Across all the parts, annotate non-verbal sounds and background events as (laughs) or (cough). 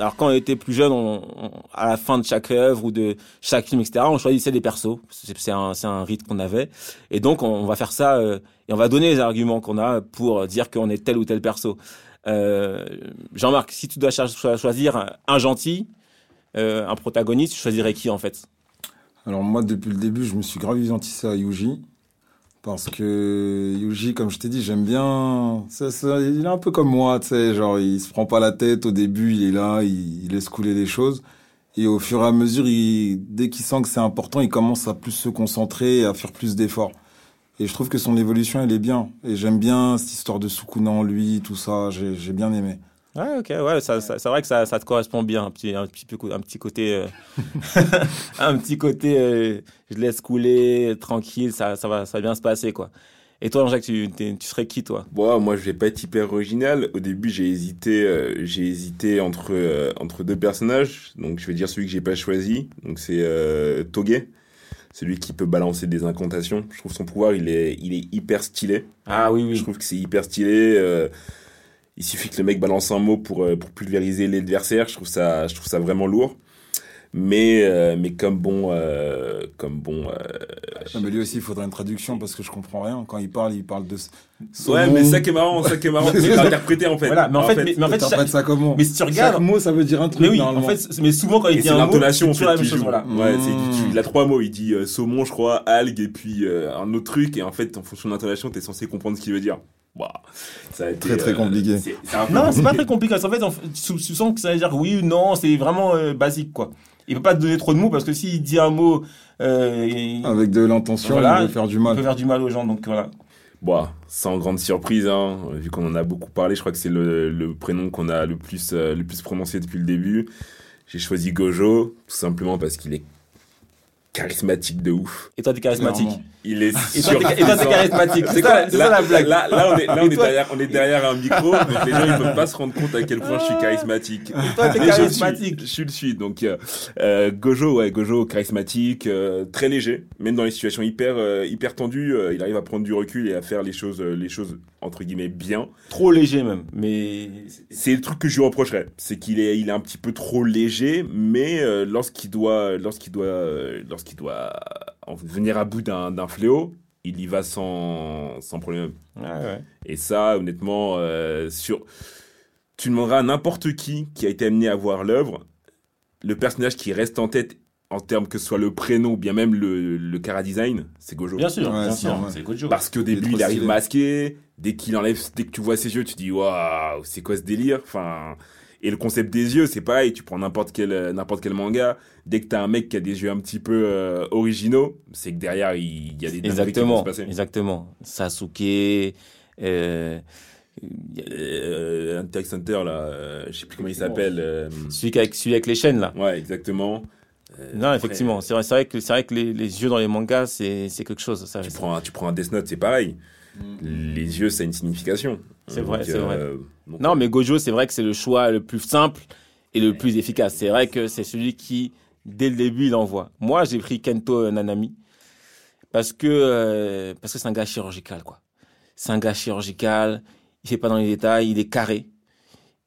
alors quand on était plus jeune, à la fin de chaque œuvre ou de chaque film, etc., on choisissait des persos. C'est un, un rite qu'on avait. Et donc, on, va faire ça euh, et on va donner les arguments qu'on a pour dire qu'on est tel ou tel perso. Euh, Jean-Marc, si tu dois choisir un gentil, euh, un protagoniste, tu choisirais qui en fait? Alors moi, depuis le début, je me suis grave identifié à Yuji. Parce que Yuji, comme je t'ai dit, j'aime bien. il est un peu comme moi, tu sais, genre il se prend pas la tête au début, il est là, il, laisse couler les choses. Et au fur et à mesure, dès qu'il sent que c'est important, il commence à plus se concentrer et à faire plus d'efforts. Et je trouve que son évolution, elle est bien. Et j'aime bien cette histoire de Sukuna en lui, tout ça, j'ai bien aimé. Ouais, ok, ouais, ça, c'est vrai que ça, ça, te correspond bien, un petit, un petit, un petit côté, euh, (laughs) un petit côté, euh, je laisse couler, tranquille, ça, ça va, ça va bien se passer, quoi. Et toi, Jean-Jacques, tu, tu serais qui, toi? Bon, Moi, je vais pas être hyper original. Au début, j'ai hésité, euh, j'ai hésité entre entre deux personnages. Donc, je vais dire celui que j'ai pas choisi. Donc, c'est Toge, celui qui peut balancer des incantations. Je trouve son pouvoir, il est, il est hyper stylé. Ah oui, oui. Je trouve que c'est hyper stylé il suffit que le mec balance un mot pour, euh, pour pulvériser l'adversaire. Je trouve ça, je trouve ça vraiment lourd. Mais, euh, mais comme bon, euh, comme bon. mais lui aussi, il faudrait une traduction parce que je comprends rien. Quand il parle, il parle de. Ouais, mais ça qui est marrant, ça qui est marrant, c'est (laughs) interprété en fait. Voilà, mais en, fait, mais, en fait, ça comment? Mais si tu regardes, chaque mot, ça veut dire un truc. Mais oui, en fait, mais souvent quand il dit un mot, c'est toujours la même chose. Voilà. Ouais, il a trois mots. Il dit saumon, je crois, algue et puis un autre truc. Et en fait, en fonction de l'intonation, t'es censé comprendre ce qu'il veut dire. Bah, ça a été, très très euh, compliqué. non, c'est pas très compliqué. En fait, tu, sens que ça veut dire oui ou non, c'est vraiment euh, basique quoi. Il peut pas te donner trop de mots parce que s'il dit un mot euh, avec de l'intention, il peut faire du mal. Il peut faire du mal aux gens, donc voilà. Bon, sans grande surprise, hein, vu qu'on en a beaucoup parlé, je crois que c'est le, le, prénom qu'on a le plus, le plus prononcé depuis le début. J'ai choisi Gojo, tout simplement parce qu'il est charismatique de ouf. Et toi, t'es charismatique? Il est et toi, t'es charismatique. C'est quoi, la blague. Là, là, on est, là, on est derrière, on est derrière un micro, donc les gens, ils peuvent pas se rendre compte à quel point je suis charismatique. Et toi, t'es charismatique. Je suis, le suis. Donc, euh, euh, Gojo, ouais, Gojo, charismatique, euh, très léger. Même dans les situations hyper, euh, hyper tendues, euh, il arrive à prendre du recul et à faire les choses, les choses, entre guillemets, bien. Trop léger, même. Mais. C'est le truc que je lui reprocherais. C'est qu'il est, il est un petit peu trop léger, mais lorsqu'il doit, lorsqu'il doit, lorsqu'il doit venir à bout d'un fléau, il y va sans, sans problème. Et ça, honnêtement, euh, sur... tu demanderas à n'importe qui qui a été amené à voir l'œuvre, le personnage qui reste en tête en termes que ce soit le prénom ou bien même le, le cara design, c'est Gojo. Bien sûr, bien sûr, c'est Gojo. Parce qu'au début, il, arrive masqué, dès qu'il enlève, dès que tu vois ses yeux, tu dis waouh, c'est quoi ce délire? Enfin, et le concept des yeux, c'est pareil, tu prends n'importe quel, euh, n'importe quel manga, dès que t'as un mec qui a des yeux un petit peu euh, originaux, c'est que derrière, il, y a des exactement, qui vont se passer. Exactement. Sasuke, euh, euh, Hunter Center, là, euh, je sais plus comment il s'appelle. celui, avec, celui avec les chaînes, là. Ouais, exactement. non, effectivement, c'est vrai, vrai que c'est vrai que les, les, yeux dans les mangas, c'est c'est quelque chose. Ça, tu prends un, tu prends un Death Note, c'est pareil. Mm. Les yeux, ça a une signification. C'est vrai, c'est vrai. Non, mais Gojo, c'est vrai que c'est le choix le plus simple et le plus efficace. C'est vrai que c'est celui qui, dès le début, il envoie. Moi, j'ai pris Kento Nanami parce que euh, parce que c'est un gars chirurgical, quoi. C'est un gars chirurgical. Il fait pas dans les détails. Il est carré.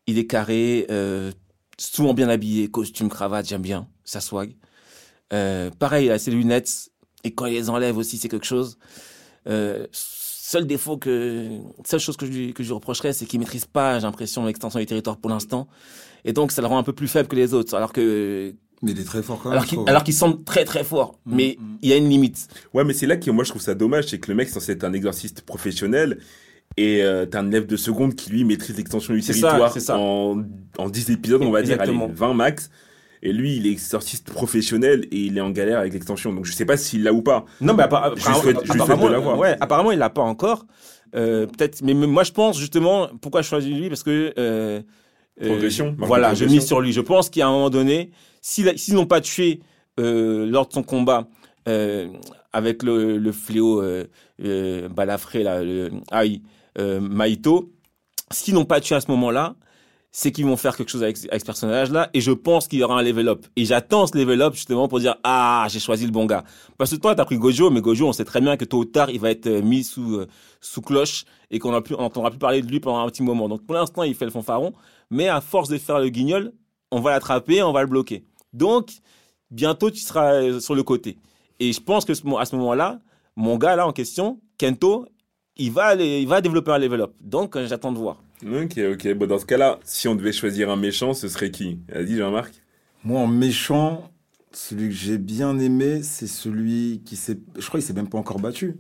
Il est carré, euh, souvent bien habillé, costume, cravate, j'aime bien sa swag. Euh, pareil, il a ses lunettes et quand il les enlève aussi, c'est quelque chose. Euh, seul défaut que, seule chose que je lui, que je reprocherais, c'est qu'il maîtrise pas, j'ai l'impression, l'extension du territoire pour l'instant. Et donc, ça le rend un peu plus faible que les autres. Alors que, mais il est très fort quand même. Alors qu'il semble très très fort. Mm, mais mm. il y a une limite. Ouais, mais c'est là que moi je trouve ça dommage, c'est que le mec est censé être un exorciste professionnel. Et euh, t'as un élève de seconde qui lui maîtrise l'extension du territoire En, en 10 épisodes, on va dire, allez, 20 max. Et lui, il est exorciste professionnel et il est en galère avec l'extension. Donc je sais pas s'il l'a ou pas. Non, mais apparemment, je Ouais, apparemment, il l'a pas encore. Euh, peut-être, mais moi je pense justement pourquoi je choisis lui parce que euh, euh progression. voilà, je mise sur lui. Je pense qu'à un moment donné, s'ils n'ont pas tué lors de son combat avec le, le fléau balafré là, le, ah Maito, s'ils n'ont pas tué à ce moment-là, c'est qu'ils vont faire quelque chose avec, avec ce personnage-là, et je pense qu'il y aura un level up. Et j'attends ce level up justement pour dire ah j'ai choisi le bon gars. Parce que toi t'as pris Gojo, mais Gojo on sait très bien que tôt ou tard il va être euh, mis sous euh, sous cloche et qu'on n'entendra plus parler de lui pendant un petit moment. Donc pour l'instant il fait le fanfaron, mais à force de faire le guignol, on va l'attraper, on va le bloquer. Donc, bientôt, tu seras euh, sur le côté. Et je pense que à ce moment-là, mon gars là en question, Kento, il va, il va développer un level up. Donc, j'attends de voir. Ok, ok. Bon, dans ce cas-là, si on devait choisir un méchant, ce serait qui? Vas-y, Jean-Marc. Moi, en méchant, celui que j'ai bien aimé, c'est celui qui s'est. Je crois qu'il s'est même pas encore battu.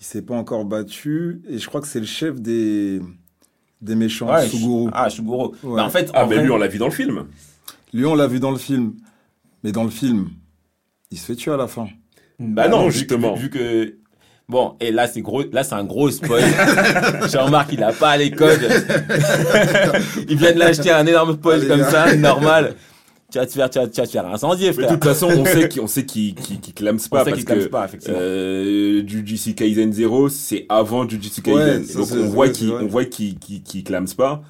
Il s'est pas encore battu. Et je crois que c'est le chef des, des méchants, Suguru. Ah, Suguru. Bah, en fait, ah, mais lui, on l'a vu dans le film. Lui, on l'a vu dans le film. Mais dans le film, il se fait tuer à la fin. Bah, non, justement. vu que Bon, et là, c'est gros, là, c'est un gros spoil. (laughs) Jean-Marc, il a pas les codes. (laughs) il vient de l'acheter un énorme spoil comme ça, normal. Tu vas te faire, tu vas, tu vas te faire incendier, frère. de toute façon, on sait qu'il, (laughs) on sait qu'il, qu'il, qu'il clame pas. parce que, pas, effectivement. Euh, Jujutsu Kaisen 0, c'est avant Jujutsu Kaisen. Donc, on voit qu'il, on voit qu'il, qu'il, qu'il clame pas.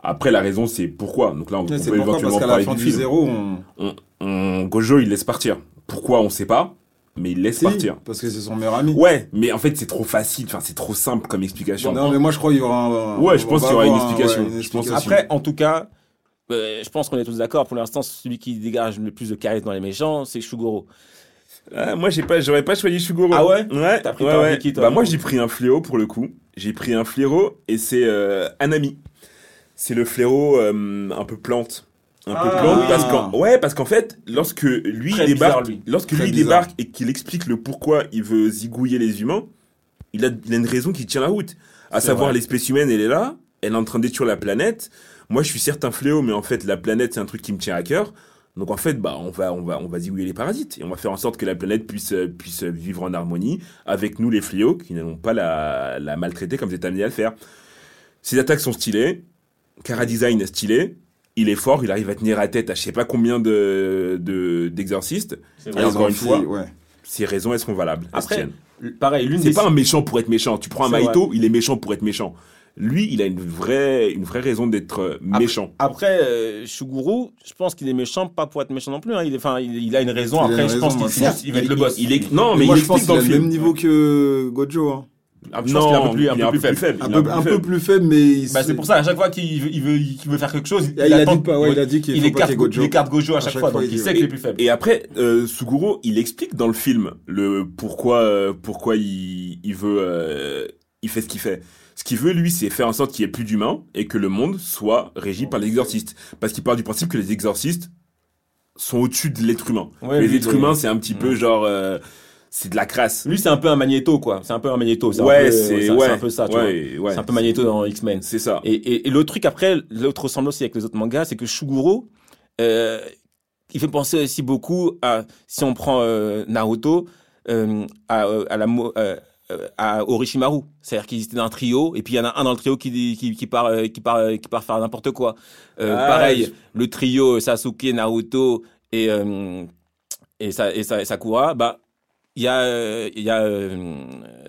Après, la raison, c'est pourquoi. Donc là, on, peut éventuellement parler du film. 0, on... On, on, Gojo, il laisse partir. Pourquoi, on sait pas mais il laisse partir. Parce que c'est son meilleur ami. Ouais, mais en fait, c'est trop facile, enfin, c'est trop simple comme explication. non, mais moi, je crois qu'il y aura un. Ouais, je pense qu'il y aura une explication. Je pense Après, en tout cas, euh, je pense qu'on est tous d'accord. Pour l'instant, celui qui dégage le plus de charisme dans les méchants, c'est Shugoro. Ah, moi, j'ai pas, j'aurais pas choisi Shugoro. Ah ouais Ouais. T'as pris ouais, Qui, toi, Bah, moi, j'ai pris un fléau pour le coup. J'ai pris un fléau et c'est euh, Anami. C'est le fléau euh, un peu plante un peu ah, plante parce qu'en ouais parce qu'en fait lorsque lui débarque lorsque lui débarque et qu'il explique le pourquoi il veut zigouiller les humains il a, il a une raison qui tient la route. À savoir l'espèce humaine elle est là elle est en train de détruire la planète. Moi je suis certes un fléau mais en fait la planète c'est un truc qui me tient à cœur. Donc en fait bah on va on va on va zigouiller les parasites et on va faire en sorte que la planète puisse puisse vivre en harmonie avec nous les fléaux qui n'allons pas la, la maltraiter comme c'est amené à le faire. Ses attaques sont stylées. Cara design stylé il est fort, il arrive à tenir la tête à je sais pas combien de d'exorcistes. et encore une fois, ouais. ses raisons elles seront valables. Après, pareil, l'une c'est pas un méchant pour être méchant. Tu prends un Maito, il est méchant pour être méchant. Lui, il a une vraie, une vraie raison d'être euh, méchant. Après, euh, Shuguru, je pense qu'il est méchant pas pour être méchant non plus. Hein. Il, est, enfin, il, a une raison. après, je pense qu'il va être le boss. Il, est, non, mais moi, il je pense qu'il a le même niveau que Gojo. Hein. Ah, je non, pense qu'il est un peu plus, un peu plus faible. Un, peu, un peu, plus faible, mais bah, c'est pour ça à chaque fois qu'il veut, il veut, il veut faire quelque chose, il, il, a, dit pas, ouais, il a dit qu'il il écarte Gojo. Il écarte Gojo à chaque, fois, donc il, sait qu'il est plus faible. Et après, euh, Suguro, il explique dans le film le pourquoi, euh, pourquoi il, il veut, euh, il fait ce qu'il fait. Ce qu'il veut, lui, c'est faire en sorte qu'il y ait plus d'humains et que le monde soit régi par les exorcistes. Parce qu'il part du principe que les exorcistes sont au-dessus de l'être humain. Ouais, les êtres humains, c'est un petit peu genre, euh, c'est de la crasse. Lui, c'est un peu un magnéto, quoi. C'est un peu un magnéto. Ouais, c'est ouais, un peu ça, tu ouais, vois. Ouais. C'est un peu magnéto dans X-Men. C'est ça. Et, et, et l'autre truc après, l'autre ressemblance aussi avec les autres mangas, c'est que Shuguro, euh, il fait penser aussi beaucoup à, si on prend euh, Naruto, euh, à, euh, à la euh, à Orochimaru, c'est-à-dire qu'ils étaient dans un trio et puis il y en a un dans le trio qui qui, qui part qui part qui part faire n'importe quoi. Euh, ah, pareil, le trio Sasuke, Naruto et et, et, et Sakura, bah il y a, euh, il y a euh,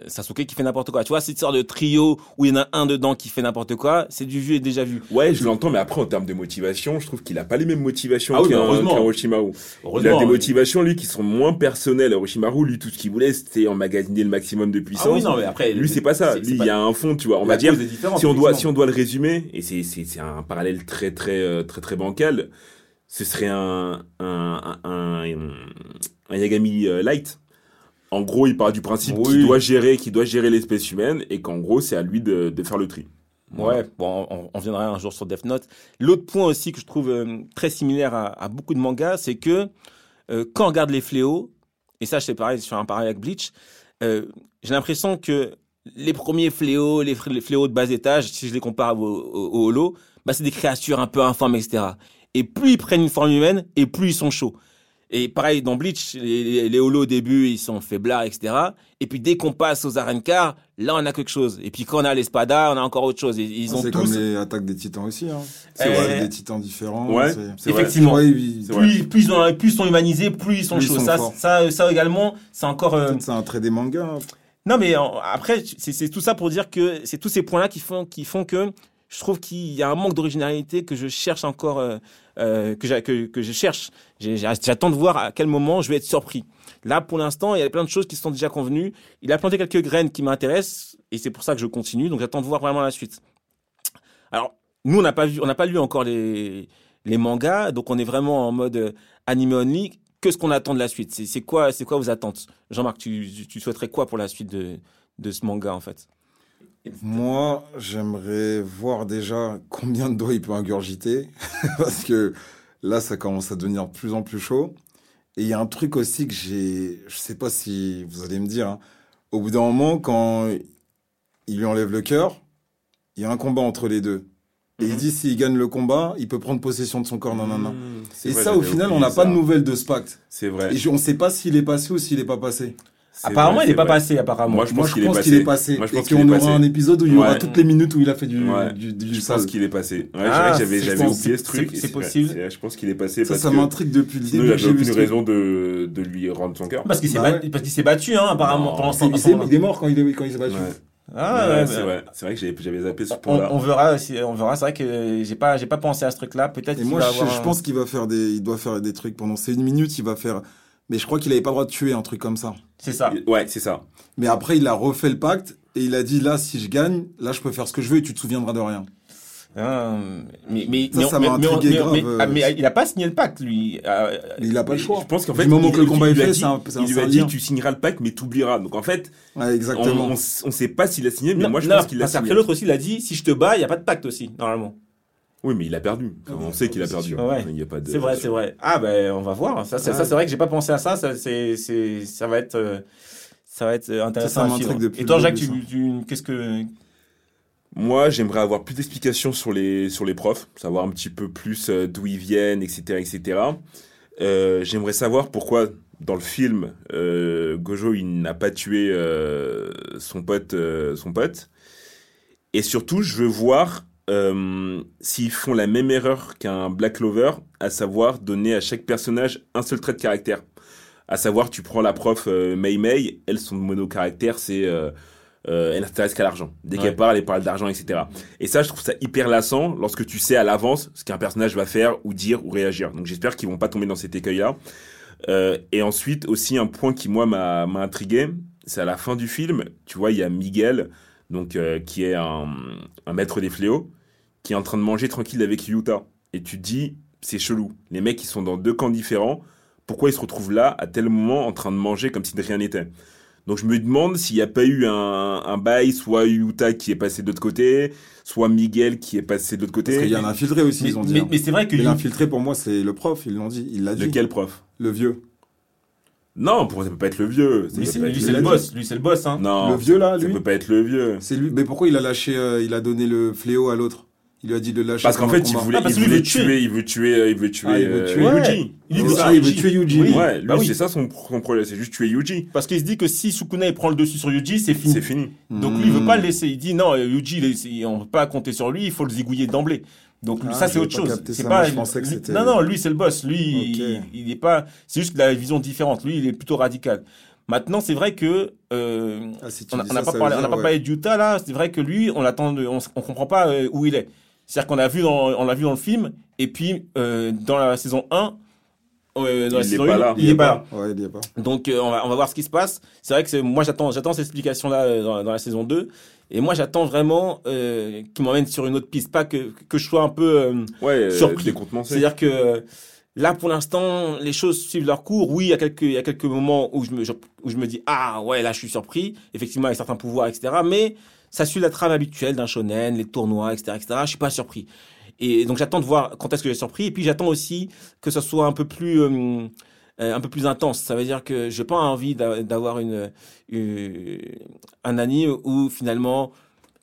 Sasuke qui fait n'importe quoi. Tu vois, cette sorte de trio où il y en a un dedans qui fait n'importe quoi, c'est du vu et déjà vu. Ouais, je l'entends, mais après, en termes de motivation, je trouve qu'il a pas les mêmes motivations ah qu'un Orochimaru. Il a des motivations, lui, qui sont moins personnelles. Orochimaru, lui, tout ce qu'il voulait, c'était emmagasiner le maximum de puissance. Ah oui, non, mais après, lui, c'est pas ça. Lui, il y a un fond, tu vois. On va dire, si on doit, si on doit le résumer, et c'est, c'est, c'est un parallèle très, très, euh, très, très, bancal, ce serait un, un, un, un, un Yagami light en gros, il part du principe qu'il doit gérer, qu'il doit gérer l'espèce humaine et qu'en gros, c'est à lui de, de, faire le tri. Ouais, bon, on, on, viendra un jour sur Death Note. L'autre point aussi que je trouve euh, très similaire à, à, beaucoup de mangas, c'est que euh, quand on regarde les fléaux, et ça, c'est pareil, sur un parallèle avec Bleach, euh, j'ai l'impression que les premiers fléaux, les, fléaux de bas étage, si je les compare au, au, Holo, bah, c'est des créatures un peu informes, etc. Et plus ils prennent une forme humaine, et plus ils sont chauds. Et pareil, dans Bleach, les, les holos au début, ils sont faiblards, etc. Et puis dès qu'on passe aux Arenkar, là, on a quelque chose. Et puis quand on a l'espada, on a encore autre chose. Ils, ont C'est comme les attaques des titans aussi. Hein. C'est eh, des titans différents. Ouais, effectivement. plus, plus, ils ont, plus ils sont humanisés, plus ils sont chauds. ça, ça, ça, également, c'est encore... Euh... C'est un trait des mangas. Non, mais après, c'est tout ça pour dire que c'est tous ces points-là qui font, qui font que je trouve qu'il y a un manque d'originalité que je cherche encore, euh, euh, que, je cherche. J'attends de voir à quel moment je vais être surpris. Là, pour l'instant, il y a plein de choses qui sont déjà convenues. Il a planté quelques graines qui m'intéressent et c'est pour ça que je continue. Donc, j'attends de voir vraiment la suite. Alors, nous, on n'a pas vu, on n'a pas lu encore les mangas. Donc on est vraiment en mode euh, anime only. Que ce qu'on attend de la suite? C'est quoi, c'est quoi vos attentes? Jean-Marc, tu, souhaiterais quoi pour la suite de ce manga en fait? Moi, j'aimerais voir déjà combien de doigts il peut ingurgiter (laughs) parce que là, ça commence à devenir de plus en plus chaud. Et il y a un truc aussi que j'ai, je sais pas si vous allez me dire, hein. au bout d'un moment, quand il lui enlève le cœur, il y a un combat entre les deux. Et il mhm. dit s'il gagne le combat, il peut prendre possession de son corps. Non, non, non. et ça, au final, on n'a pas de nouvelles de ce pacte. C'est vrai. Et on ne sait pas s'il est passé ou s'il n'est pas passé. Apparemment, il n'est pas passé, apparemment. Moi, je pense qu'il est, passé. Moi, je pense et qu'on aura un épisode où il y aura toutes les minutes où il a fait du, du, du, Je pense qu'il est passé. Ouais, ah, j'avais, j'avais oublié ce truc. C'est possible. Je pense qu'il est passé. Ça, ça m'intrigue depuis le début. Il n'avait aucune raison de, de lui rendre son cœur. Parce qu'il s'est bah battu, parce qu'il s'est battu, hein, apparemment, pendant. Il est mort quand il s'est battu. Ah, ouais, c'est vrai. C'est vrai que j'avais zappé ce point-là. On, verra, on verra. C'est vrai que j'ai pas, j'ai pas pensé à ce truc-là. Peut-être. Je, pense qu'il va faire des, il doit faire des trucs pendant ces une minute. Il va faire mais je crois qu'il n'avait pas le droit de tuer un truc comme ça. C'est ça. Ouais, c'est ça. Mais après, il a refait le pacte et il a dit là, si je gagne, là, je peux faire ce que je veux et tu te souviendras de rien. Ah, mais mais ça, mais, mais, grave. Ah, mais, il a pas signé le pacte lui. Euh, il a pas le choix. Je pense qu'en fait, du moment que le combat est fait, c'est un, Il lui a dit tu signeras le pacte mais tu oublieras. Donc en fait, ouais, exactement. On, on, sait pas s'il a signé, mais moi je pense qu'il l'a signé. l'autre aussi il a dit si je te bats, il y a pas de pacte aussi normalement. Oui, mais il a perdu. on sait qu'il a perdu. Ouais. Il y a pas de. C'est vrai, c'est vrai. Ah ben, on va voir. Ça, c'est, vrai que j'ai pas pensé à ça. Ça, c'est, ça va être, euh, ça va être euh, intéressant. Ça, à Et toi, Jacques, tu, tu, qu'est-ce que moi, j'aimerais avoir plus d'explications sur les, sur les profs, savoir un petit peu plus euh, d'où ils viennent, etc. etc. Euh, j'aimerais savoir pourquoi, dans le film, euh, Gojo il n'a pas tué son, pote, son pote. Et surtout, je veux voir euh, s'ils font la même erreur qu'un Black Clover, à savoir donner à chaque personnage un seul trait de caractère. À savoir, tu prends la prof euh, Mei Mei, elle, son mono-caractère, c'est... Euh, euh elle n'intéresse qu'à l'argent. Dès qu'elle parle, elle parle d'argent, etc. Et ça, je trouve ça hyper lassant lorsque tu sais à l'avance ce qu'un personnage va faire ou dire ou réagir. Donc j'espère qu'ils vont pas tomber dans cet écueil-là. Euh, et ensuite, aussi un point qui, moi, m'a intrigué, c'est à la fin du film, tu vois, il y a Miguel, donc qui est un, un maître des fléaux, qui est en train de manger tranquille avec Yuta. Et tu te dis, c'est chelou. Les mecs, ils sont dans deux camps différents. Pourquoi ils se retrouvent là, à tel moment, en train de manger comme si de rien n'était? Donc je me demande s'il n'y a pas eu un, un bail, soit Yuta qui est passé de l'autre côté, soit Miguel qui est passé de l'autre côté. Parce qu'il y a un infiltré aussi, ils ont dit. Mais, hein. c'est vrai que. L'infiltré, pour moi, c'est le prof, ils l'ont dit. Il l'a dit. Lequel prof? Le vieux. Non, pour ça peut pas être le vieux. Lui, c'est le boss. Lui, c'est le boss, hein. Non. Le vieux, là, lui. Ça peut pas être le vieux. C'est lui. Mais pourquoi il a lâché, euh, il a donné le fléau à l'autre? Il lui a dit de lâcher. Parce qu'en fait, il voulait, ah, il veut tuer, il veut tuer, il veut tuer, ah, il veut tuer euh, Yuji. Il, veut, ça, il veut tuer Yuji. Ouais, lui, bah oui. c'est ça son, son problème, c'est juste tuer Yuji. Parce qu'il se dit que si Sukuna il prend le dessus sur Yuji, c'est fini. C'est fini. Donc lui, il veut pas le laisser. Il dit non, Yuji, on peut pas compter sur lui, il faut le zigouiller d'emblée. Donc ah, ça c'est autre chose. C'est pas. Je pensais que c'était. Non non, lui c'est le boss. Lui, il, il est pas. C'est juste qu'il a la vision différente. Lui, il est plutôt radical. Maintenant, c'est vrai que euh, ah, si on n'a pas, parlé, on a pas parlé d'Utah là. C'est vrai que lui, on attend, on, on comprend pas euh, où il est. C'est-à-dire qu'on a vu dans, on l'a vu dans le film, et puis euh, dans la saison 1, euh, dans la il saison 1, là. il n'est pas là. Ouais, il est pas. Donc on, va, on va voir ce qui se passe. C'est vrai que moi j'attends, j'attends cette explication là dans, dans, la saison 2. Et moi j'attends vraiment euh, qu'il m'emmène sur une autre piste, pas que, que je sois un peu euh, ouais, surpris. C'est-à-dire que là pour l'instant les choses suivent leur cours. Oui, il y a quelques, il y a quelques moments où je me, où je me dis ah ouais là je suis surpris, effectivement avec certains pouvoirs etc. Mais ça suit la trame habituelle d'un shonen, les tournois, etc., etc. Je suis pas surpris. Et donc j'attends de voir quand est-ce que j'ai surpris. Et puis j'attends aussi que ça soit un peu plus euh, euh, un peu plus intense. Ça veut dire que j'ai pas envie d'avoir une, un anime où finalement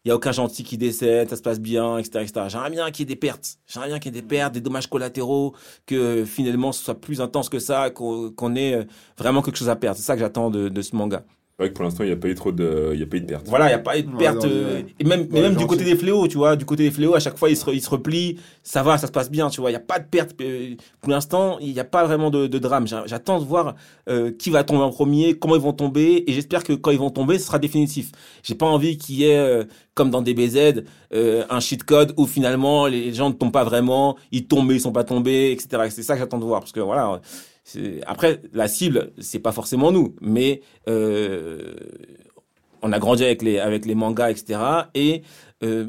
il y a aucun gentil qui décède, ça se passe bien, etc., etc. J'aimerais bien qu'il y ait des pertes. J'aimerais bien qu'il y ait des pertes, des dommages collatéraux, que finalement ce soit plus intense que ça, qu'on ait euh, vraiment quelque chose à perdre. C'est ça que j'attends de, de ce manga. C'est vrai que pour l'instant, il n'y a pas eu trop de, il y a pas eu de pertes. Voilà, il n'y a pas eu de pertes. Euh, et même, mais même du côté des fléaux, tu vois, du côté des fléaux, à chaque fois, ils se, ils se replient, ça va, ça se passe bien, tu vois, il n'y a pas de pertes. Euh, pour l'instant, il n'y a pas vraiment de, de drame. J'attends de voir euh, qui va tomber en premier, comment ils vont tomber, et j'espère que quand ils vont tomber, ce sera définitif. J'ai pas envie qu'il y ait, euh, comme dans DBZ, euh, un cheat code où finalement les gens ne tombent pas vraiment, ils tombent, ils sont pas tombés, etc. C'est ça que j'attends de voir, parce que voilà. Après, la cible, c'est pas forcément nous, mais euh, on a grandi avec les avec les mangas, etc. Et euh,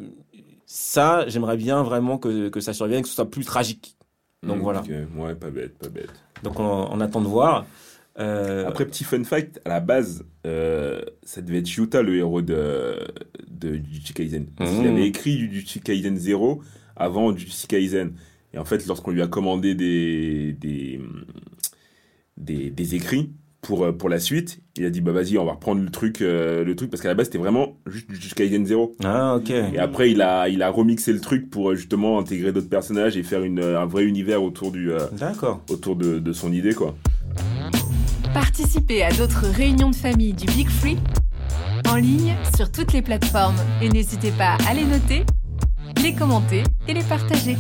ça, j'aimerais bien vraiment que, que ça survienne, que ce soit plus tragique. Donc Mm, voilà. ok. Ouais, pas bête, pas bête. Donc on, on attend de voir. Euh, Après, petit fun fact, à la base, euh, ça devait être Yuta le héros de, de Jujutsu Kaisen. Parce qu'il Mhm. avait écrit Jujutsu Kaisen 0 avant Jujutsu Kaisen. Et en fait, lorsqu'on lui a commandé des, des, des, des écrits pour, euh, pour la suite, il a dit bah vas-y, on va reprendre le truc, euh, le truc parce qu'à la base, c'était vraiment juste Jujutsu Kaisen 0. Ah ok. Et après, il a, il a remixé le truc pour euh, justement intégrer d'autres personnages et faire une, un vrai univers autour, du, euh, D'accord. autour de, de son idée, quoi. Participez à d'autres réunions de famille du Big Free en ligne sur toutes les plateformes et n'hésitez pas à les noter, les commenter et les partager.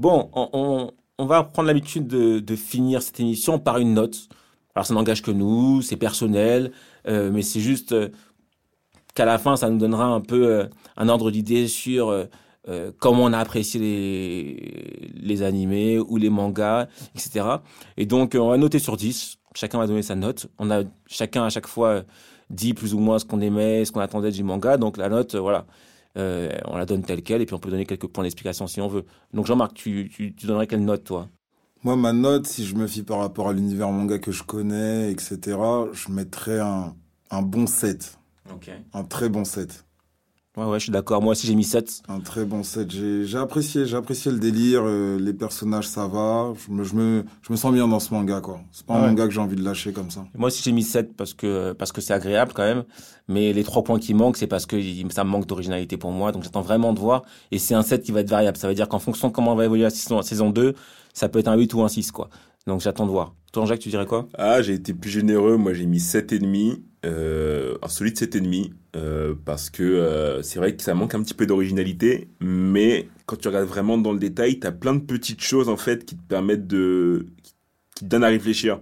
Bon, on, va prendre l'habitude de, finir cette émission par une note. Alors ça n'engage que nous, c'est personnel, euh, mais c'est juste euh, qu'à la fin, ça nous donnera un peu euh, un ordre d'idée sur comment on a apprécié les, animés ou les mangas, etc. Et donc, on va noter sur 10. Chacun va donner sa note. On a chacun à chaque fois dit plus ou moins ce qu'on aimait, ce qu'on attendait du manga. Donc la note, voilà, euh, on la donne telle quelle et puis on peut donner quelques points d'explication si on veut. Donc Jean-Marc, tu, tu, tu donnerais quelle note toi? Moi, ma note, si je me fie par rapport à l'univers manga que je connais, etc., je mettrais un, un bon 7. Ok. Un très bon 7. Ouais, ouais, je suis d'accord. Moi aussi, j'ai mis 7. Un très bon 7. J'ai apprécié, j'ai apprécié le délire. Euh, les personnages, ça va. Je me, je, me, je me sens bien dans ce manga, quoi. C'est pas un manga que j'ai envie de lâcher comme ça. Moi aussi, j'ai mis 7 parce que parce que c'est agréable quand même. Mais les trois points qui manquent, c'est parce que ça me manque d'originalité pour moi. Donc, j'attends vraiment de voir. Et c'est un 7 qui va être variable. Ça veut dire qu'en fonction de comment on va évoluer la saison, saison 2, ça peut être un 8 ou un 6, quoi. Donc, j'attends de voir. Toi, Jacques, tu dirais quoi? Ah, j'ai été plus généreux. Moi, j'ai mis 7,5. Euh, un solide 7,5. Euh, parce que euh, c'est vrai que ça manque un petit peu d'originalité. Mais quand tu regardes vraiment dans le détail, tu as plein de petites choses, en fait, qui te permettent de... qui te donnent à réfléchir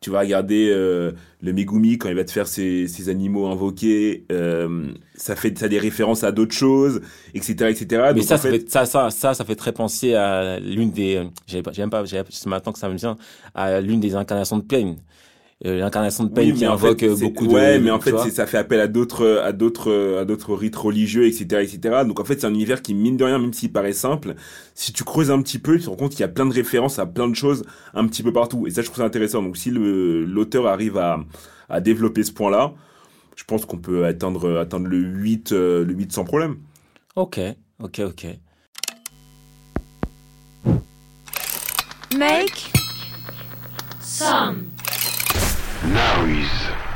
tu vas regarder euh, le Megumi quand il va te faire ses, ses animaux invoqués, euh, ça fait ça a des références à d'autres choses, etc., etc. Mais ça, ça, fait... ça, ça, ça, ça fait très penser à l'une des, j'aime pas, c'est maintenant que ça me vient, à l'une des incarnations de Pain. Euh, l'incarnation de Pain qui invoque euh, beaucoup de ouais mais en fait ça fait appel à d'autres à d'autres à d'autres rites religieux etc etc donc en fait c'est un univers qui mine de rien même s'il paraît simple si tu creuses un petit peu tu te rends compte qu'il y a plein de références à plein de choses un petit peu partout. Et ça je trouve ça intéressant. Donc si l'auteur arrive à à développer ce point là je pense qu'on peut atteindre atteindre le 8 euh, le 8 sans problème. Ok ok ok. Make Now he's